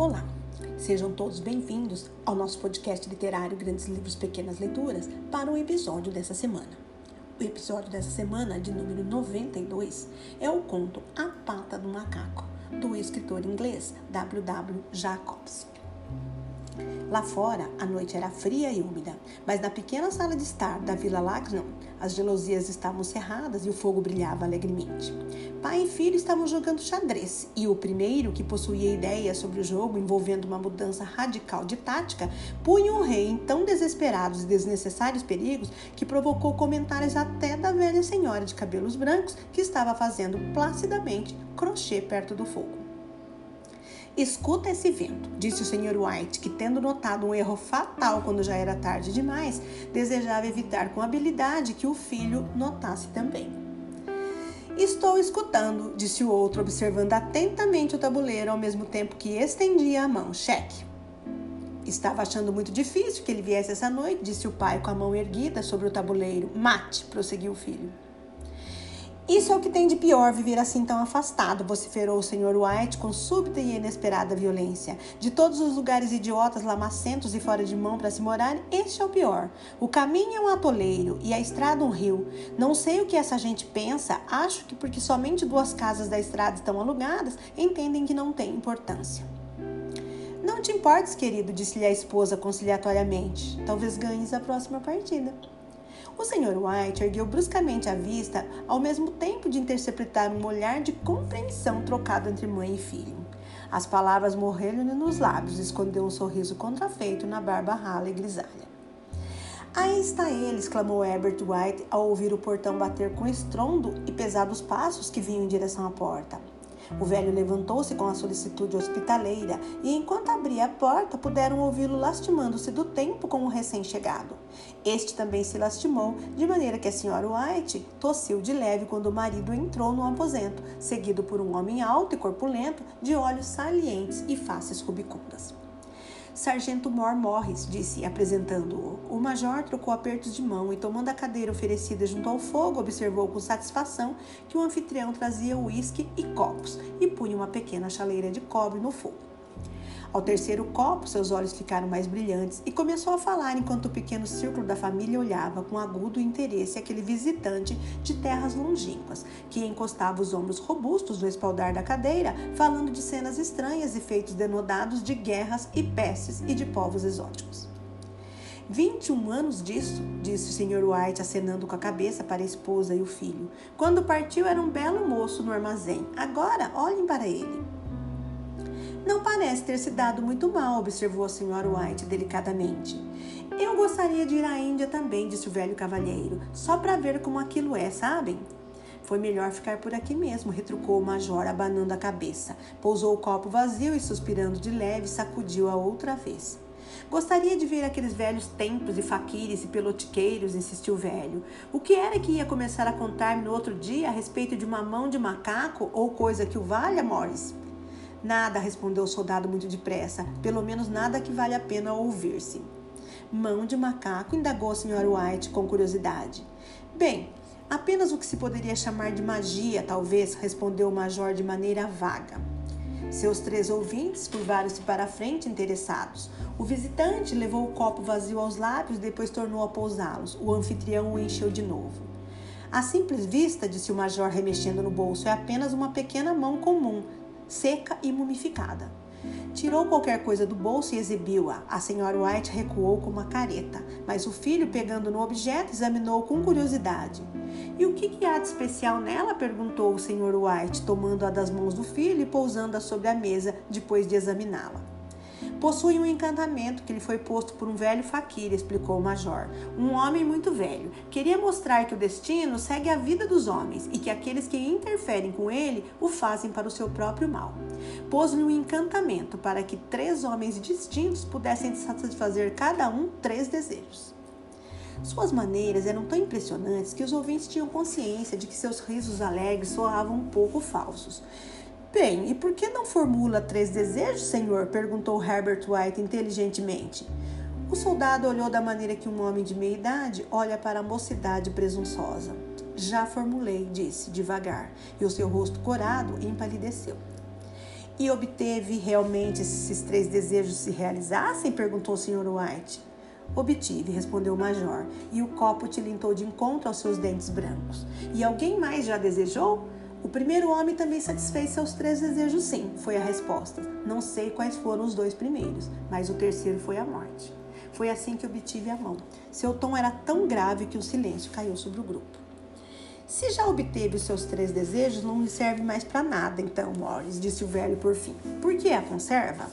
Olá, sejam todos bem-vindos ao nosso podcast literário Grandes Livros Pequenas Leituras para o episódio dessa semana. O episódio dessa semana, de número 92, é o conto A Pata do Macaco, do escritor inglês W. W. Jacobs. Lá fora, a noite era fria e úmida, mas na pequena sala de estar da Vila Lagnon, as gelosias estavam cerradas e o fogo brilhava alegremente. Pai e filho estavam jogando xadrez, e o primeiro, que possuía ideias sobre o jogo envolvendo uma mudança radical de tática, punha o rei em tão desesperados e desnecessários perigos que provocou comentários até da velha senhora de cabelos brancos que estava fazendo placidamente crochê perto do fogo. Escuta esse vento, disse o Sr. White, que, tendo notado um erro fatal quando já era tarde demais, desejava evitar com habilidade que o filho notasse também. Estou escutando, disse o outro, observando atentamente o tabuleiro ao mesmo tempo que estendia a mão. Cheque. Estava achando muito difícil que ele viesse essa noite, disse o pai com a mão erguida sobre o tabuleiro. Mate, prosseguiu o filho. Isso é o que tem de pior viver assim tão afastado, vociferou o Sr. White com súbita e inesperada violência. De todos os lugares idiotas, lamacentos e fora de mão para se morar, este é o pior. O caminho é um atoleiro e a estrada um rio. Não sei o que essa gente pensa, acho que porque somente duas casas da estrada estão alugadas, entendem que não tem importância. Não te importes, querido, disse-lhe a esposa conciliatoriamente. Talvez ganhes a próxima partida. O Sr. White ergueu bruscamente a vista, ao mesmo tempo de interceptar um olhar de compreensão trocado entre mãe e filho. As palavras morreram-lhe nos lábios, escondeu um sorriso contrafeito na barba rala e grisalha. Aí está ele, exclamou Herbert White ao ouvir o portão bater com estrondo e pesados passos que vinham em direção à porta. O velho levantou-se com a solicitude hospitaleira e, enquanto abria a porta, puderam ouvi-lo lastimando-se do tempo com o recém-chegado. Este também se lastimou, de maneira que a senhora White tossiu de leve quando o marido entrou no aposento, seguido por um homem alto e corpulento, de olhos salientes e faces rubicundas. Sargento Moore Morris, disse, apresentando-o. O major trocou apertos de mão e, tomando a cadeira oferecida junto ao fogo, observou com satisfação que o anfitrião trazia uísque e copos e punha uma pequena chaleira de cobre no fogo. Ao terceiro copo, seus olhos ficaram mais brilhantes e começou a falar enquanto o pequeno círculo da família olhava com agudo interesse aquele visitante de terras longínquas, que encostava os ombros robustos no espaldar da cadeira, falando de cenas estranhas e feitos denodados de guerras e pestes e de povos exóticos. 21 anos disso, disse o Sr. White, acenando com a cabeça para a esposa e o filho. Quando partiu era um belo moço no armazém. Agora, olhem para ele. Não parece ter se dado muito mal, observou a senhora White delicadamente. Eu gostaria de ir à Índia também, disse o velho cavalheiro, só para ver como aquilo é, sabem? Foi melhor ficar por aqui mesmo, retrucou o major, abanando a cabeça. Pousou o copo vazio e, suspirando de leve, sacudiu-a outra vez. Gostaria de ver aqueles velhos templos e faquires e pelotiqueiros, insistiu o velho. O que era que ia começar a contar-me no outro dia a respeito de uma mão de macaco ou coisa que o valha, Morris? Nada, respondeu o soldado muito depressa. Pelo menos nada que vale a pena ouvir-se. Mão de macaco, indagou a senhora White com curiosidade. Bem, apenas o que se poderia chamar de magia, talvez, respondeu o major de maneira vaga. Seus três ouvintes curvaram-se para a frente, interessados. O visitante levou o copo vazio aos lábios depois tornou a pousá-los. O anfitrião o encheu de novo. À simples vista, disse o major, remexendo no bolso, é apenas uma pequena mão comum, seca e mumificada. Tirou qualquer coisa do bolso e exibiu-a. A senhora White recuou com uma careta, mas o filho, pegando no objeto, examinou com curiosidade. E o que, que há de especial nela? perguntou o senhor White, tomando-a das mãos do filho e pousando-a sobre a mesa depois de examiná-la. Possui um encantamento que lhe foi posto por um velho faquir, explicou o major. Um homem muito velho. Queria mostrar que o destino segue a vida dos homens e que aqueles que interferem com ele o fazem para o seu próprio mal. Pôs-lhe um encantamento para que três homens distintos pudessem satisfazer cada um três desejos. Suas maneiras eram tão impressionantes que os ouvintes tinham consciência de que seus risos alegres soavam um pouco falsos. Bem, e por que não formula três desejos, senhor? perguntou Herbert White inteligentemente. O soldado olhou da maneira que um homem de meia idade olha para a mocidade presunçosa. Já formulei, disse devagar, e o seu rosto corado empalideceu. E obteve realmente esses três desejos se realizassem? perguntou o Sr. White. Obtive, respondeu o major, e o copo tilintou de encontro aos seus dentes brancos. E alguém mais já desejou? O primeiro homem também satisfez seus três desejos, sim, foi a resposta. Não sei quais foram os dois primeiros, mas o terceiro foi a morte. Foi assim que obtive a mão. Seu tom era tão grave que o silêncio caiu sobre o grupo. Se já obteve os seus três desejos, não lhe serve mais para nada, então, Morris, disse o velho por fim. Por que a conserva?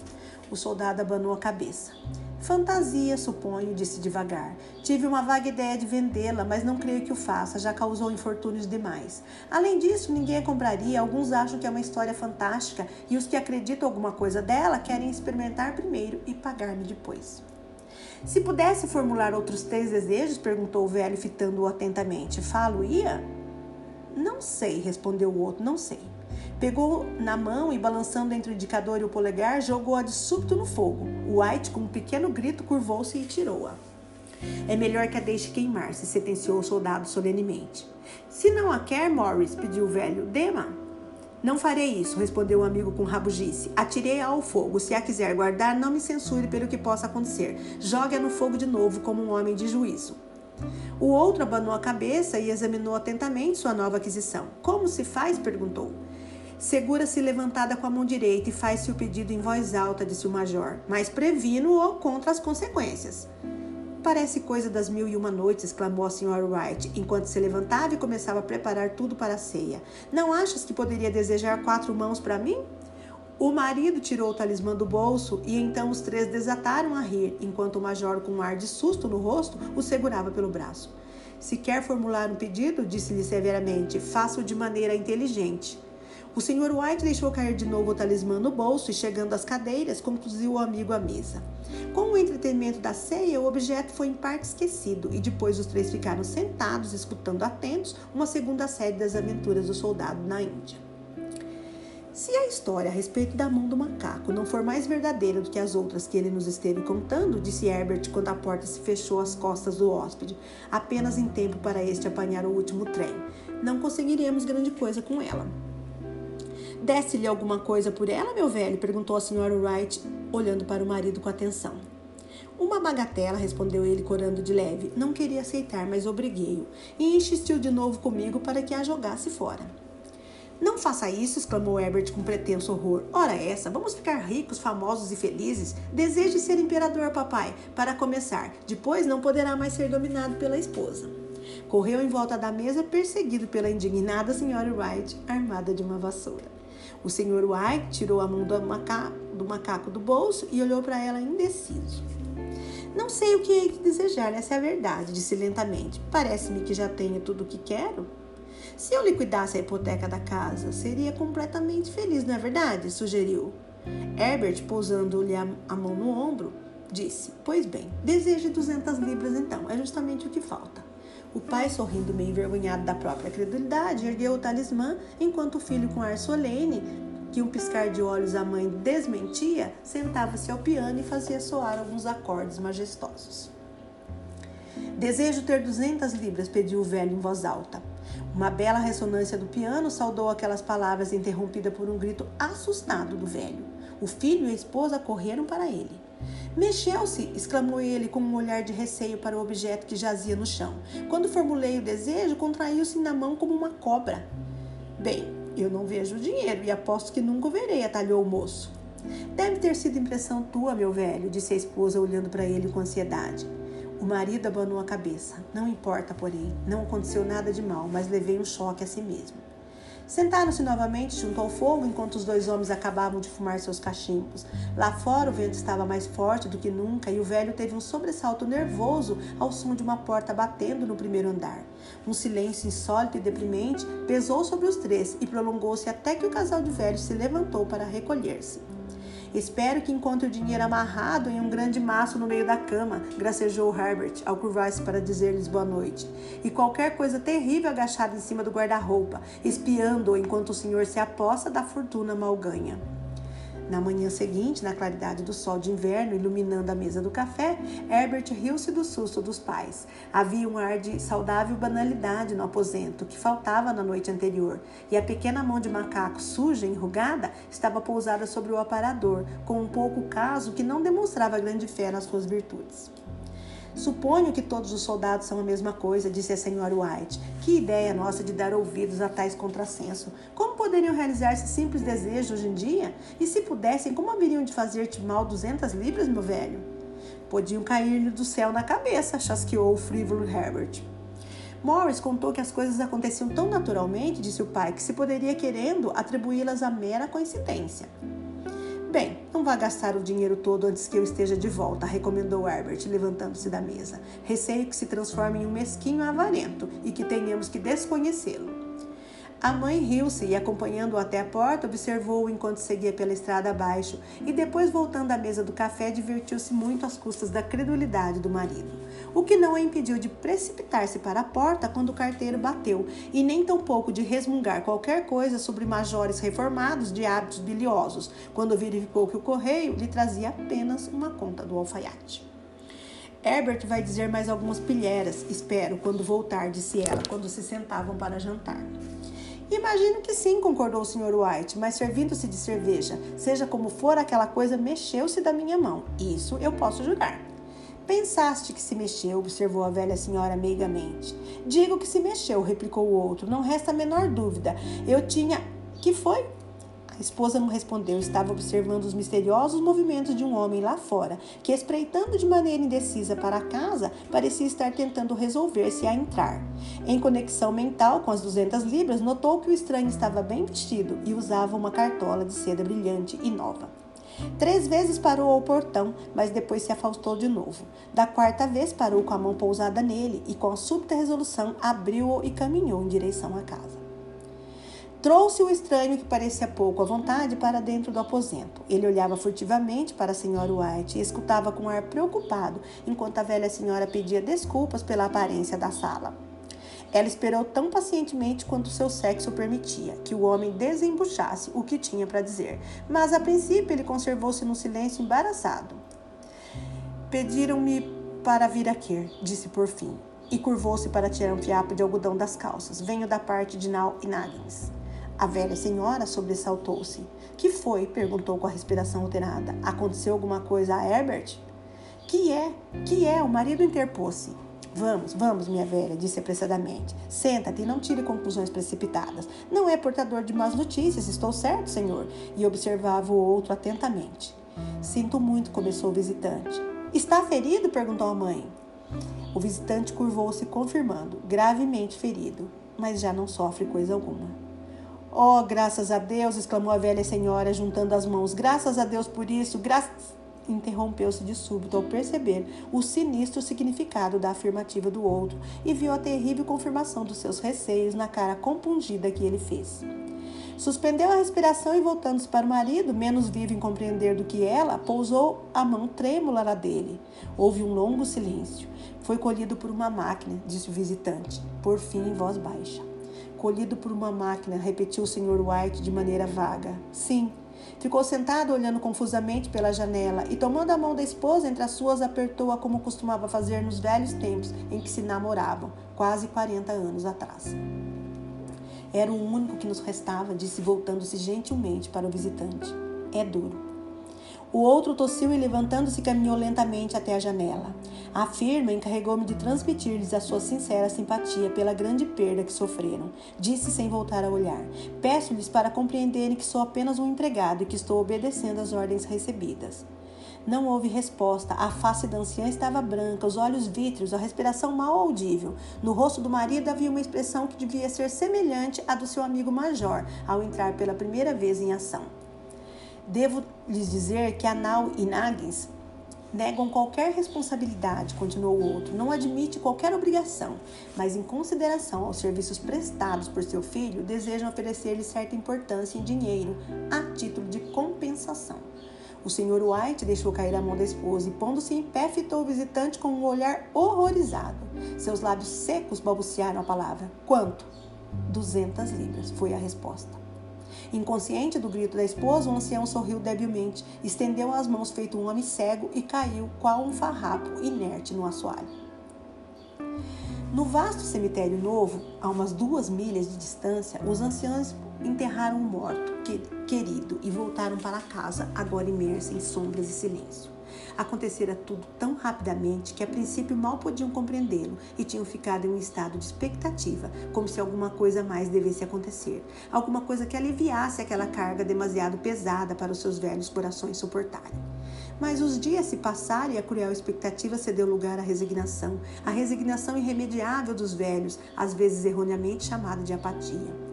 O soldado abanou a cabeça. Fantasia, suponho, disse devagar. Tive uma vaga ideia de vendê-la, mas não creio que o faça, já causou infortúnios demais. Além disso, ninguém a compraria, alguns acham que é uma história fantástica e os que acreditam alguma coisa dela querem experimentar primeiro e pagar-me depois. Se pudesse formular outros três desejos, perguntou o velho, fitando-o atentamente, falo-ia? Não sei, respondeu o outro, não sei. Pegou na mão e, balançando entre o indicador e o polegar, jogou-a de súbito no fogo. White, com um pequeno grito, curvou-se e tirou-a. É melhor que a deixe queimar-se, sentenciou o soldado solenemente. Se não a quer, Morris, pediu o velho, dema. Não farei isso, respondeu o amigo com rabugice. Atirei-a ao fogo. Se a quiser guardar, não me censure pelo que possa acontecer. Jogue-a no fogo de novo, como um homem de juízo. O outro abanou a cabeça e examinou atentamente sua nova aquisição. Como se faz? perguntou. Segura-se levantada com a mão direita e faz-se o pedido em voz alta, disse o major, mas previno-o contra as consequências. Parece coisa das mil e uma noites, exclamou a senhora Wright, enquanto se levantava e começava a preparar tudo para a ceia. Não achas que poderia desejar quatro mãos para mim? O marido tirou o talismã do bolso e então os três desataram a rir, enquanto o major, com um ar de susto no rosto, o segurava pelo braço. Se quer formular um pedido, disse-lhe severamente, faça-o de maneira inteligente. O Sr. White deixou cair de novo o talismã no bolso e, chegando às cadeiras, conduziu o amigo à mesa. Com o entretenimento da ceia, o objeto foi em parte esquecido e depois os três ficaram sentados, escutando atentos uma segunda série das aventuras do soldado na Índia. Se a história a respeito da mão do macaco não for mais verdadeira do que as outras que ele nos esteve contando, disse Herbert quando a porta se fechou às costas do hóspede, apenas em tempo para este apanhar o último trem, não conseguiremos grande coisa com ela. Desse-lhe alguma coisa por ela, meu velho? perguntou a senhora Wright, olhando para o marido com atenção. Uma bagatela, respondeu ele, corando de leve. Não queria aceitar, mas obriguei-o. E insistiu de novo comigo para que a jogasse fora. Não faça isso, exclamou Herbert com pretenso horror. Ora essa, vamos ficar ricos, famosos e felizes. Deseje ser imperador, papai, para começar. Depois não poderá mais ser dominado pela esposa. Correu em volta da mesa, perseguido pela indignada senhora Wright, armada de uma vassoura. O senhor White tirou a mão do macaco do, macaco do bolso e olhou para ela indeciso. Não sei o que hei de desejar, essa é a verdade, disse lentamente. Parece-me que já tenho tudo o que quero. Se eu liquidasse a hipoteca da casa, seria completamente feliz, não é verdade? sugeriu. Herbert, pousando-lhe a, mão no ombro, disse: Pois bem, deseje 200 libras então, é justamente o que falta. O pai, sorrindo meio envergonhado da própria credulidade, ergueu o talismã, enquanto o filho, com ar solene, que um piscar de olhos a mãe desmentia, sentava-se ao piano e fazia soar alguns acordes majestosos. Desejo ter duzentas libras, pediu o velho em voz alta. Uma bela ressonância do piano saudou aquelas palavras, interrompida por um grito assustado do velho. O filho e a esposa correram para ele. Mexeu-se, exclamou ele com um olhar de receio para o objeto que jazia no chão. Quando formulei o desejo, contraiu-se na mão como uma cobra. Bem, eu não vejo o dinheiro e aposto que nunca o verei, atalhou o moço. Deve ter sido impressão tua, meu velho, disse a esposa, olhando para ele com ansiedade. O marido abanou a cabeça. Não importa, porém, não aconteceu nada de mal, mas levei um choque a si mesmo. Sentaram-se novamente junto ao fogo enquanto os dois homens acabavam de fumar seus cachimbos. Lá fora o vento estava mais forte do que nunca e o velho teve um sobressalto nervoso ao som de uma porta batendo no primeiro andar. Um silêncio insólito e deprimente pesou sobre os três e prolongou-se até que o casal de velhos se levantou para recolher-se. Espero que encontre o dinheiro amarrado em um grande maço no meio da cama, gracejou Herbert ao curvar-se para dizer-lhes boa noite. E qualquer coisa terrível agachada em cima do guarda-roupa, espiando-o enquanto o senhor se aposta da fortuna mal ganha. Na manhã seguinte, na claridade do sol de inverno iluminando a mesa do café, Herbert riu-se do susto dos pais. Havia um ar de saudável banalidade no aposento que faltava na noite anterior, e a pequena mão de macaco suja e enrugada estava pousada sobre o aparador, com um pouco caso que não demonstrava grande fé nas suas virtudes. Suponho que todos os soldados são a mesma coisa, disse a senhora White. Que ideia nossa de dar ouvidos a tais contrassenso. Como poderiam realizar esse simples desejo hoje em dia? E se pudessem, como haveriam de fazer-te mal duzentas libras, meu velho? Podiam cair-lhe do céu na cabeça, chasqueou o frívolo Herbert. Morris contou que as coisas aconteciam tão naturalmente, disse o pai, que se poderia, querendo, atribuí-las a mera coincidência. Bem, não vá gastar o dinheiro todo antes que eu esteja de volta, recomendou Herbert, levantando-se da mesa. Receio que se transforme em um mesquinho avarento e que tenhamos que desconhecê-lo. A mãe riu-se e, acompanhando-o até a porta, observou-o enquanto seguia pela estrada abaixo e, depois voltando à mesa do café, divertiu-se muito às custas da credulidade do marido. O que não a impediu de precipitar-se para a porta quando o carteiro bateu e nem tampouco de resmungar qualquer coisa sobre majores reformados de hábitos biliosos, quando verificou que o correio lhe trazia apenas uma conta do alfaiate. Herbert vai dizer mais algumas pilheiras, espero, quando voltar, disse ela, quando se sentavam para jantar. Imagino que sim, concordou o Sr. White, mas servindo-se de cerveja, seja como for, aquela coisa mexeu-se da minha mão. Isso eu posso jurar. Pensaste que se mexeu, observou a velha senhora meigamente. Digo que se mexeu, replicou o outro. Não resta a menor dúvida. Eu tinha. Que foi? A esposa não respondeu, estava observando os misteriosos movimentos de um homem lá fora, que, espreitando de maneira indecisa para a casa, parecia estar tentando resolver-se a entrar. Em conexão mental com as 200 libras, notou que o estranho estava bem vestido e usava uma cartola de seda brilhante e nova. Três vezes parou ao portão, mas depois se afastou de novo. Da quarta vez parou com a mão pousada nele e, com a súbita resolução, abriu-o e caminhou em direção à casa. Trouxe o estranho que parecia pouco à vontade para dentro do aposento. Ele olhava furtivamente para a senhora White e escutava com ar preocupado enquanto a velha senhora pedia desculpas pela aparência da sala. Ela esperou tão pacientemente quanto seu sexo permitia que o homem desembuchasse o que tinha para dizer, mas a princípio ele conservou-se num silêncio embaraçado. Pediram-me para vir aqui, disse por fim, e curvou-se para tirar um fiapo de algodão das calças. Venho da parte de Nal e Naggins. A velha senhora sobressaltou-se. Que foi? perguntou com a respiração alterada. Aconteceu alguma coisa a Herbert? Que é? Que é? O marido interpôs-se. Vamos, vamos, minha velha, disse apressadamente. Senta-te e não tire conclusões precipitadas. Não é portador de más notícias, estou certo, senhor? E observava o outro atentamente. Sinto muito, começou o visitante. Está ferido? perguntou a mãe. O visitante curvou-se, confirmando, gravemente ferido, mas já não sofre coisa alguma. Oh, graças a Deus! exclamou a velha senhora, juntando as mãos. Graças a Deus por isso! Graças. Interrompeu-se de súbito ao perceber o sinistro significado da afirmativa do outro e viu a terrível confirmação dos seus receios na cara compungida que ele fez. Suspendeu a respiração e, voltando-se para o marido, menos vivo em compreender do que ela, pousou a mão trêmula na dele. Houve um longo silêncio. Foi colhido por uma máquina, disse o visitante, por fim em voz baixa colhido por uma máquina, repetiu o Sr. White de maneira vaga. Sim. Ficou sentado olhando confusamente pela janela e, tomando a mão da esposa entre as suas, apertou-a como costumava fazer nos velhos tempos em que se namoravam, quase 40 anos atrás. Era o único que nos restava, disse voltando-se gentilmente para o visitante. É duro. O outro tossiu e, levantando-se, caminhou lentamente até a janela. A firma encarregou-me de transmitir-lhes a sua sincera simpatia pela grande perda que sofreram. Disse sem voltar a olhar. Peço-lhes para compreenderem que sou apenas um empregado e que estou obedecendo às ordens recebidas. Não houve resposta. A face da anciã estava branca, os olhos vítreos, a respiração mal audível. No rosto do marido havia uma expressão que devia ser semelhante à do seu amigo major ao entrar pela primeira vez em ação. Devo lhes dizer que Anal e Nagens negam qualquer responsabilidade, continuou o outro, não admite qualquer obrigação, mas em consideração aos serviços prestados por seu filho, desejam oferecer-lhe certa importância em dinheiro, a título de compensação. O Sr. White deixou cair a mão da esposa e, pondo-se em pé, fitou o visitante com um olhar horrorizado. Seus lábios secos balbuciaram a palavra. Quanto? Duzentas libras, foi a resposta. Inconsciente do grito da esposa, o ancião sorriu debilmente, estendeu as mãos feito um homem cego e caiu, qual um farrapo inerte no assoalho. No vasto cemitério novo, a umas duas milhas de distância, os anciãos enterraram o morto, querido, e voltaram para casa, agora imersos em sombras e silêncio. Acontecera tudo tão rapidamente que a princípio mal podiam compreendê-lo e tinham ficado em um estado de expectativa, como se alguma coisa mais devesse acontecer, alguma coisa que aliviasse aquela carga demasiado pesada para os seus velhos corações suportarem. Mas os dias se passaram e a cruel expectativa cedeu lugar à resignação, a resignação irremediável dos velhos, às vezes erroneamente chamada de apatia.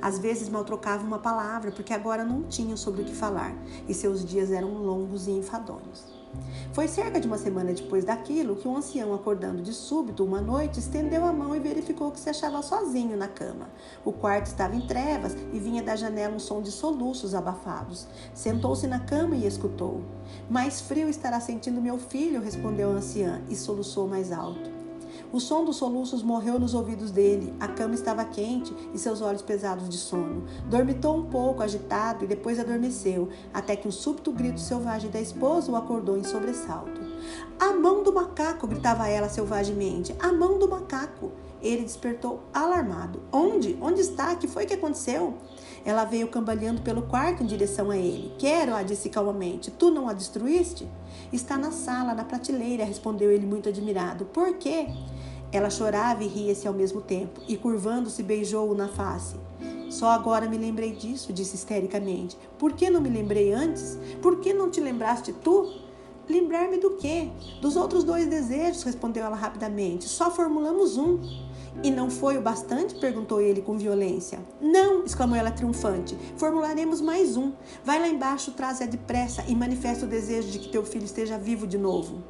Às vezes mal trocavam uma palavra, porque agora não tinham sobre o que falar, e seus dias eram longos e enfadonhos. Foi cerca de uma semana depois daquilo que um ancião, acordando de súbito uma noite, estendeu a mão e verificou que se achava sozinho na cama. O quarto estava em trevas e vinha da janela um som de soluços abafados. Sentou-se na cama e escutou. Mais frio estará sentindo meu filho, respondeu a anciã e soluçou mais alto. O som dos soluços morreu nos ouvidos dele. A cama estava quente e seus olhos pesados de sono. Dormitou um pouco, agitado, e depois adormeceu, até que um súbito grito selvagem da esposa o acordou em sobressalto. A mão do macaco! gritava ela selvagemente. A mão do macaco! Ele despertou alarmado. Onde? Onde está? Que foi que aconteceu? Ela veio cambaleando pelo quarto em direção a ele. Quero, a disse calmamente. Tu não a destruíste? Está na sala, na prateleira, respondeu ele muito admirado. Por quê? Ela chorava e ria-se ao mesmo tempo, e curvando-se beijou-o na face. Só agora me lembrei disso, disse histericamente. Por que não me lembrei antes? Por que não te lembraste tu? Lembrar-me do quê? Dos outros dois desejos, respondeu ela rapidamente. Só formulamos um. E não foi o bastante? perguntou ele com violência. Não, exclamou ela triunfante. Formularemos mais um. Vai lá embaixo, traz-a depressa e manifesta o desejo de que teu filho esteja vivo de novo.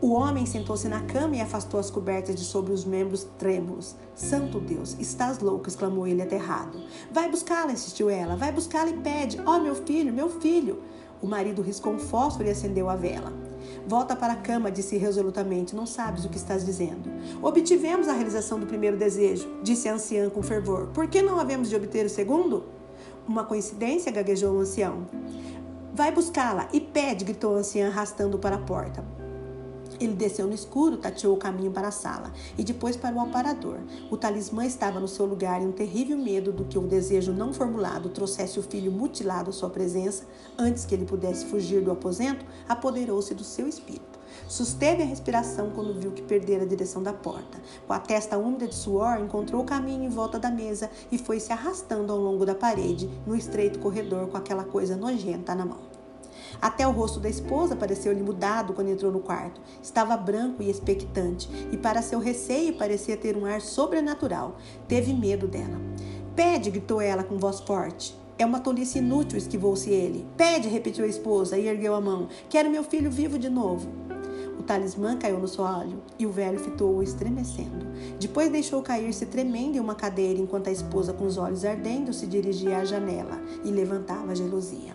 O homem sentou-se na cama e afastou as cobertas de sobre os membros trêmulos. Santo Deus, estás louco, exclamou ele aterrado. Vai buscá-la, insistiu ela. Vai buscá-la e pede: Ó oh, meu filho, meu filho. O marido riscou um fósforo e acendeu a vela. Volta para a cama, disse resolutamente. Não sabes o que estás dizendo. Obtivemos a realização do primeiro desejo, disse a anciã com fervor. Por que não havemos de obter o segundo? Uma coincidência, gaguejou o ancião. Vai buscá-la e pede, gritou a anciã, arrastando para a porta. Ele desceu no escuro, tateou o caminho para a sala e depois para o aparador. O talismã estava no seu lugar e um terrível medo do que o desejo não formulado trouxesse o filho mutilado à sua presença antes que ele pudesse fugir do aposento, apoderou-se do seu espírito. Susteve a respiração quando viu que perdera a direção da porta. Com a testa úmida de suor, encontrou o caminho em volta da mesa e foi se arrastando ao longo da parede, no estreito corredor com aquela coisa nojenta na mão. Até o rosto da esposa pareceu-lhe mudado quando entrou no quarto. Estava branco e expectante, e para seu receio parecia ter um ar sobrenatural. Teve medo dela. Pede, gritou ela com voz forte. É uma tolice inútil, esquivou-se ele. Pede, repetiu a esposa e ergueu a mão. Quero meu filho vivo de novo. O talismã caiu no soalho e o velho fitou-o estremecendo. Depois deixou cair-se tremendo em uma cadeira enquanto a esposa, com os olhos ardendo, se dirigia à janela e levantava a gelosia.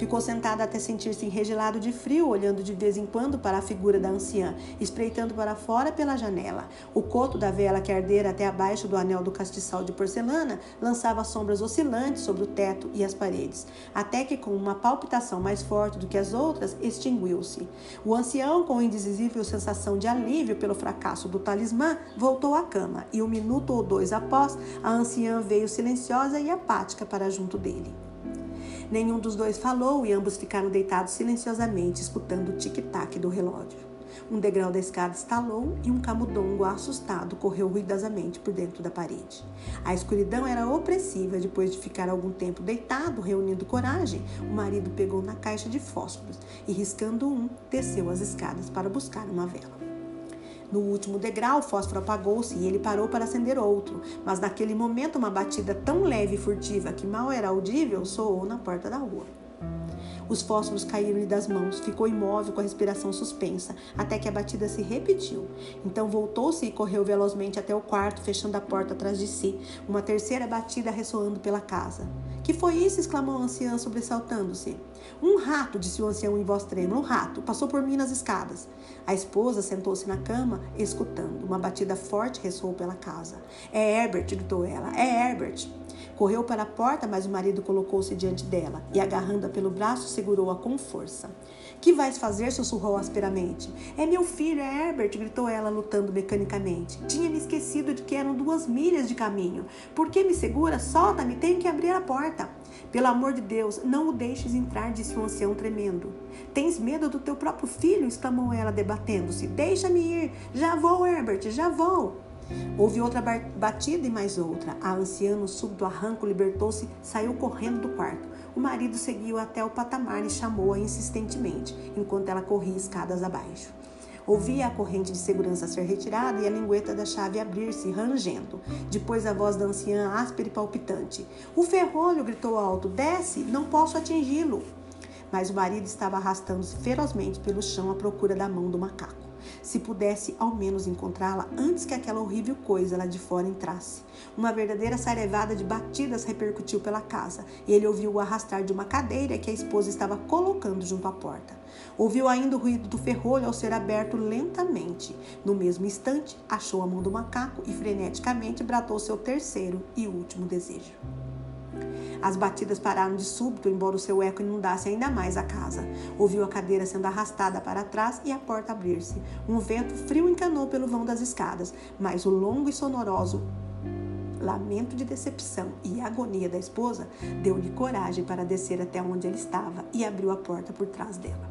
Ficou sentada até sentir-se enregelado de frio, olhando de vez em quando para a figura da anciã, espreitando para fora pela janela. O coto da vela que ardera até abaixo do anel do castiçal de porcelana lançava sombras oscilantes sobre o teto e as paredes, até que, com uma palpitação mais forte do que as outras, extinguiu-se. O ancião, com indizível sensação de alívio pelo fracasso do talismã, voltou à cama e, um minuto ou dois após, a anciã veio silenciosa e apática para junto dele. Nenhum dos dois falou e ambos ficaram deitados silenciosamente, escutando o tic-tac do relógio. Um degrau da escada estalou e um camundongo assustado correu ruidosamente por dentro da parede. A escuridão era opressiva. Depois de ficar algum tempo deitado, reunindo coragem, o marido pegou na caixa de fósforos e, riscando um, desceu as escadas para buscar uma vela. No último degrau, o fósforo apagou-se e ele parou para acender outro, mas naquele momento uma batida tão leve e furtiva que mal era audível soou na porta da rua. Os fósforos caíram-lhe das mãos, ficou imóvel com a respiração suspensa, até que a batida se repetiu. Então voltou-se e correu velozmente até o quarto, fechando a porta atrás de si, uma terceira batida ressoando pela casa. Que foi isso? exclamou a anciã, sobressaltando-se. Um rato, disse o ancião em voz trêmula, um rato, passou por mim nas escadas. A esposa sentou-se na cama, escutando. Uma batida forte ressoou pela casa. É Herbert, gritou ela, é Herbert. Correu para a porta, mas o marido colocou-se diante dela e, agarrando-a pelo braço, segurou-a com força. Que vais fazer? sussurrou asperamente. É meu filho, é Herbert, gritou ela, lutando mecanicamente. Tinha me esquecido de que eram duas milhas de caminho. Por que me segura? Solta-me, tenho que abrir a porta. Pelo amor de Deus, não o deixes entrar, disse o ancião tremendo. Tens medo do teu próprio filho? exclamou ela, debatendo-se. Deixa-me ir. Já vou, Herbert, já vou. Houve outra batida e mais outra. A anciã, no súbito arranco, libertou-se, saiu correndo do quarto. O marido seguiu até o patamar e chamou-a insistentemente, enquanto ela corria escadas abaixo. Ouvia a corrente de segurança ser retirada e a lingueta da chave abrir-se, rangendo. Depois a voz da anciã, áspera e palpitante. O ferrolho, gritou alto. Desce, não posso atingi-lo. Mas o marido estava arrastando-se ferozmente pelo chão à procura da mão do macaco se pudesse ao menos encontrá-la antes que aquela horrível coisa lá de fora entrasse. Uma verdadeira sarevada de batidas repercutiu pela casa e ele ouviu o arrastar de uma cadeira que a esposa estava colocando junto à porta. Ouviu ainda o ruído do ferrolho ao ser aberto lentamente. No mesmo instante, achou a mão do macaco e freneticamente bradou seu terceiro e último desejo. As batidas pararam de súbito, embora o seu eco inundasse ainda mais a casa. Ouviu a cadeira sendo arrastada para trás e a porta abrir-se. Um vento frio encanou pelo vão das escadas, mas o longo e sonoroso lamento de decepção e agonia da esposa deu-lhe coragem para descer até onde ele estava e abriu a porta por trás dela.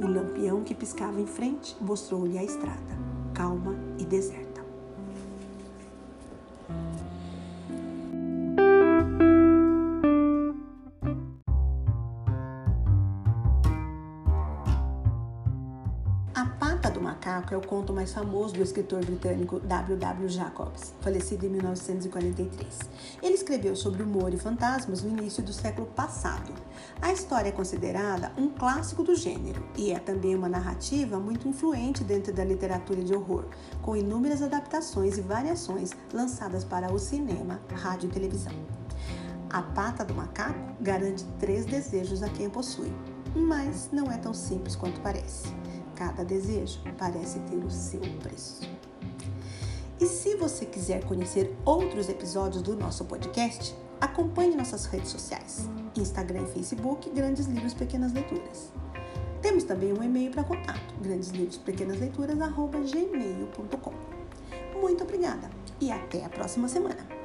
O lampião que piscava em frente mostrou-lhe a estrada, calma e deserta. É o conto mais famoso do escritor britânico W. W. Jacobs, falecido em 1943. Ele escreveu sobre humor e fantasmas no início do século passado. A história é considerada um clássico do gênero e é também uma narrativa muito influente dentro da literatura de horror, com inúmeras adaptações e variações lançadas para o cinema, rádio e televisão. A pata do macaco garante três desejos a quem possui, mas não é tão simples quanto parece. Cada desejo parece ter o seu preço. E se você quiser conhecer outros episódios do nosso podcast, acompanhe nossas redes sociais: Instagram e Facebook, Grandes Livros Pequenas Leituras. Temos também um e-mail para contato: grandeslivros.pequenasleituras@gmail.com. Muito obrigada e até a próxima semana.